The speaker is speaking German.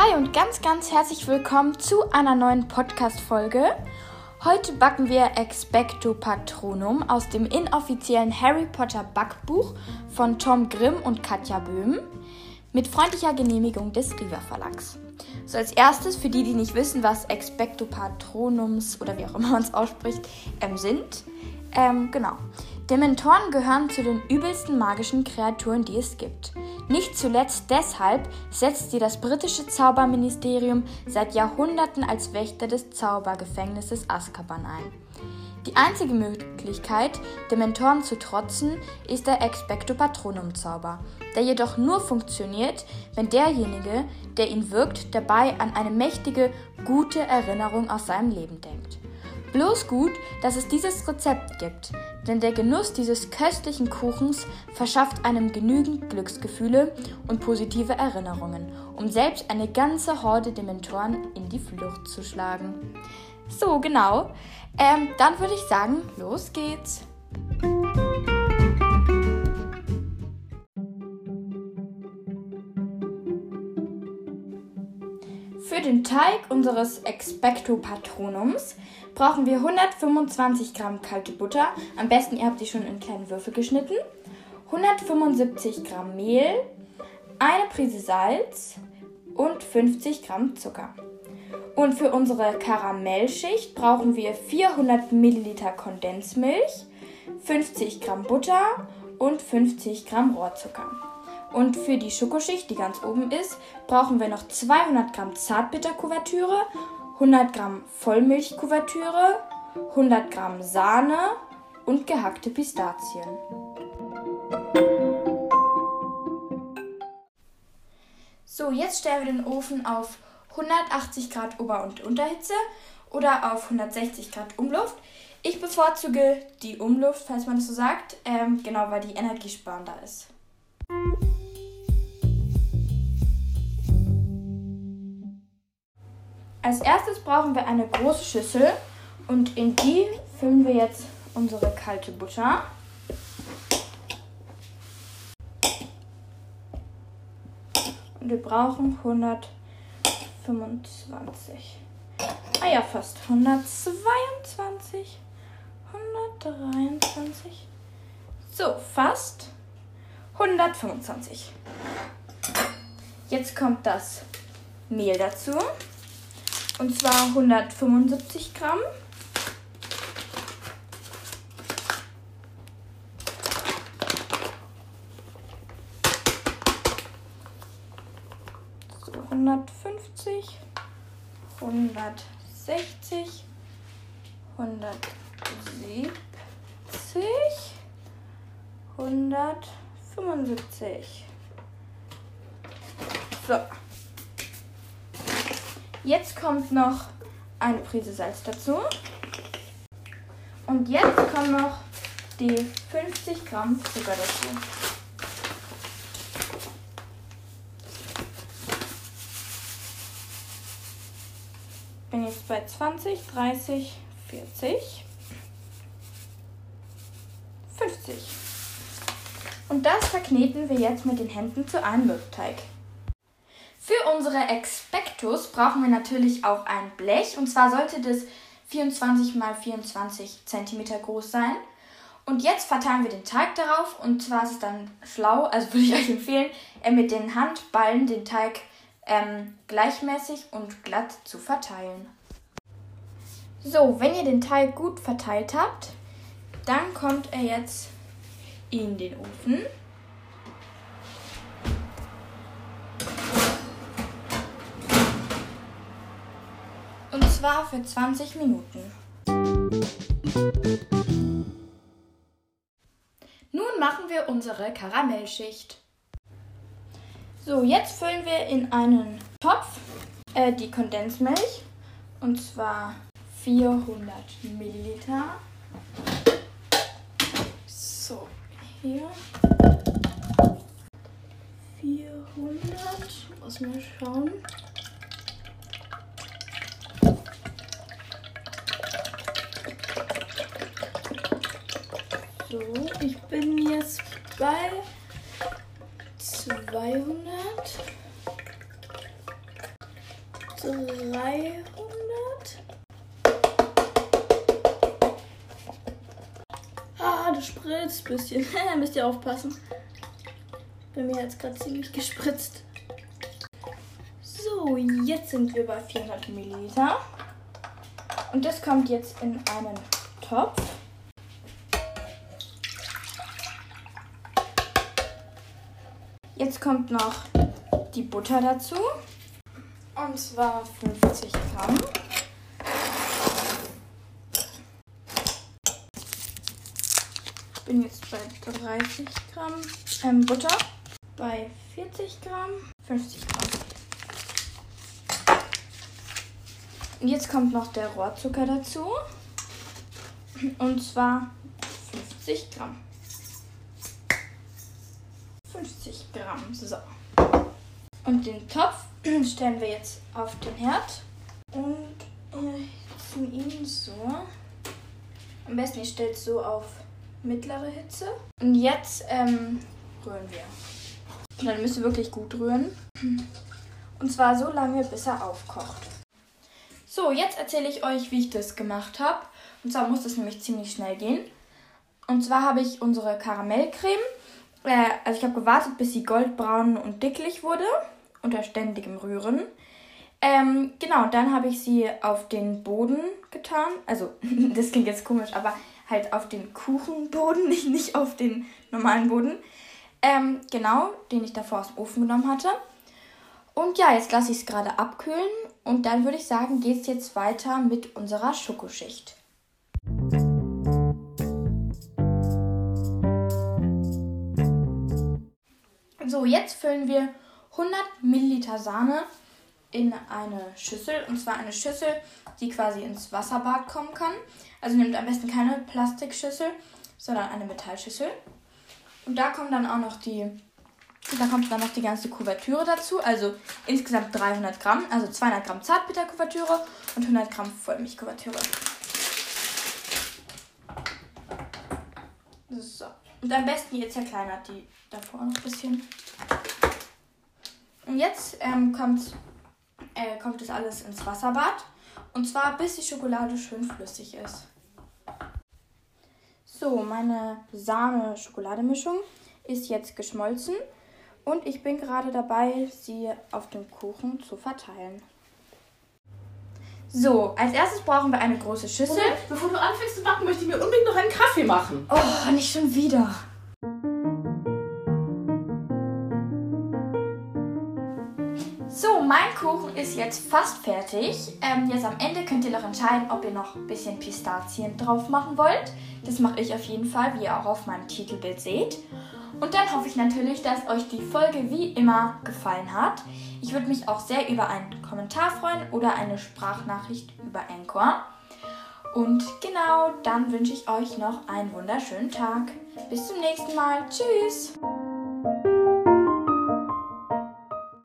Hi und ganz, ganz herzlich willkommen zu einer neuen Podcast-Folge. Heute backen wir Expecto Patronum aus dem inoffiziellen Harry Potter Backbuch von Tom Grimm und Katja Böhm mit freundlicher Genehmigung des Riva Verlags. So als erstes, für die, die nicht wissen, was Expecto Patronums oder wie auch immer man es ausspricht, ähm, sind. Ähm, genau. Dementoren gehören zu den übelsten magischen Kreaturen, die es gibt. Nicht zuletzt deshalb setzt sie das britische Zauberministerium seit Jahrhunderten als Wächter des Zaubergefängnisses Azkaban ein. Die einzige Möglichkeit, Dementoren zu trotzen, ist der Expecto Patronum Zauber, der jedoch nur funktioniert, wenn derjenige, der ihn wirkt, dabei an eine mächtige, gute Erinnerung aus seinem Leben denkt. Bloß gut, dass es dieses Rezept gibt, denn der Genuss dieses köstlichen Kuchens verschafft einem genügend Glücksgefühle und positive Erinnerungen, um selbst eine ganze Horde Dementoren in die Flucht zu schlagen. So, genau. Ähm, dann würde ich sagen, los geht's. Für den Teig unseres Expecto Patronums brauchen wir 125 Gramm kalte Butter. Am besten ihr habt sie schon in kleine Würfel geschnitten. 175 Gramm Mehl, eine Prise Salz und 50 Gramm Zucker. Und für unsere Karamellschicht brauchen wir 400 Milliliter Kondensmilch, 50 Gramm Butter und 50 Gramm Rohrzucker. Und für die Schokoschicht, die ganz oben ist, brauchen wir noch 200 Gramm Zartbitterkuvertüre 100 Gramm Vollmilchkuvertüre, 100 Gramm Sahne und gehackte Pistazien. So, jetzt stellen wir den Ofen auf 180 Grad Ober- und Unterhitze oder auf 160 Grad Umluft. Ich bevorzuge die Umluft, falls man das so sagt, ähm, genau, weil die energiesparender ist. Als erstes brauchen wir eine große Schüssel und in die füllen wir jetzt unsere kalte Butter. Und wir brauchen 125. Ah ja, fast 122, 123. So, fast 125. Jetzt kommt das Mehl dazu. Und zwar 175 Gramm. So, 150, 160, 170, 175. So. Jetzt kommt noch eine Prise Salz dazu. Und jetzt kommen noch die 50 Gramm Zucker dazu. Bin jetzt bei 20, 30, 40, 50. Und das verkneten wir jetzt mit den Händen zu einem Mürbteig. Für unsere Expectus brauchen wir natürlich auch ein Blech. Und zwar sollte das 24 x 24 cm groß sein. Und jetzt verteilen wir den Teig darauf. Und zwar ist es dann schlau, also würde ich euch empfehlen, äh, mit den Handballen den Teig ähm, gleichmäßig und glatt zu verteilen. So, wenn ihr den Teig gut verteilt habt, dann kommt er jetzt in den Ofen. Zwar für 20 Minuten. Nun machen wir unsere Karamellschicht. So, jetzt füllen wir in einen Topf äh, die Kondensmilch und zwar 400 Milliliter. So, hier 400. Muss mal schauen. So, ich bin jetzt bei 200. 300. Ah, das spritzt ein bisschen. Müsst ihr aufpassen. Bei mir es gerade ziemlich gespritzt. So, jetzt sind wir bei 400 Milliliter. Und das kommt jetzt in einen Topf. Jetzt kommt noch die Butter dazu. Und zwar 50 Gramm. Ich bin jetzt bei 30 Gramm ähm, Butter. Bei 40 Gramm, 50 Gramm. Und jetzt kommt noch der Rohrzucker dazu. Und zwar 50 Gramm. 50 Gramm. So. Und den Topf stellen wir jetzt auf den Herd. Und äh, setzen ihn so. Am besten ihr stellt es so auf mittlere Hitze. Und jetzt ähm, rühren wir. Und dann müsst ihr wirklich gut rühren. Und zwar so lange, bis er aufkocht. So, jetzt erzähle ich euch, wie ich das gemacht habe. Und zwar muss das nämlich ziemlich schnell gehen. Und zwar habe ich unsere Karamellcreme, äh, also ich habe gewartet, bis sie goldbraun und dicklich wurde, unter ständigem Rühren. Ähm, genau, dann habe ich sie auf den Boden getan. Also, das klingt jetzt komisch, aber halt auf den Kuchenboden, nicht, nicht auf den normalen Boden. Ähm, genau, den ich davor aus dem Ofen genommen hatte. Und ja, jetzt lasse ich es gerade abkühlen und dann würde ich sagen, geht es jetzt weiter mit unserer Schokoschicht. So, jetzt füllen wir 100 Milliliter Sahne in eine Schüssel. Und zwar eine Schüssel, die quasi ins Wasserbad kommen kann. Also nehmt am besten keine Plastikschüssel, sondern eine Metallschüssel. Und da kommen dann auch noch die da kommt dann noch die ganze Kuvertüre dazu. Also insgesamt 300 Gramm. Also 200 Gramm Zartbitterkuvertüre und 100 Gramm Vollmilchkuvertüre. So. Und am besten ihr zerkleinert die davor noch ein bisschen. Und jetzt ähm, kommt, äh, kommt das alles ins Wasserbad. Und zwar bis die Schokolade schön flüssig ist. So, meine Sahne-Schokolademischung ist jetzt geschmolzen. Und ich bin gerade dabei, sie auf dem Kuchen zu verteilen. So, als erstes brauchen wir eine große Schüssel. Moment, bevor du anfängst zu backen, möchte ich mir unbedingt noch einen Kaffee machen. Oh, nicht schon wieder. So, mein Kuchen ist jetzt fast fertig. Ähm, jetzt am Ende könnt ihr noch entscheiden, ob ihr noch ein bisschen Pistazien drauf machen wollt. Das mache ich auf jeden Fall, wie ihr auch auf meinem Titelbild seht. Und dann hoffe ich natürlich, dass euch die Folge wie immer gefallen hat. Ich würde mich auch sehr über einen Kommentar freuen oder eine Sprachnachricht über Anchor. Und genau, dann wünsche ich euch noch einen wunderschönen Tag. Bis zum nächsten Mal. Tschüss.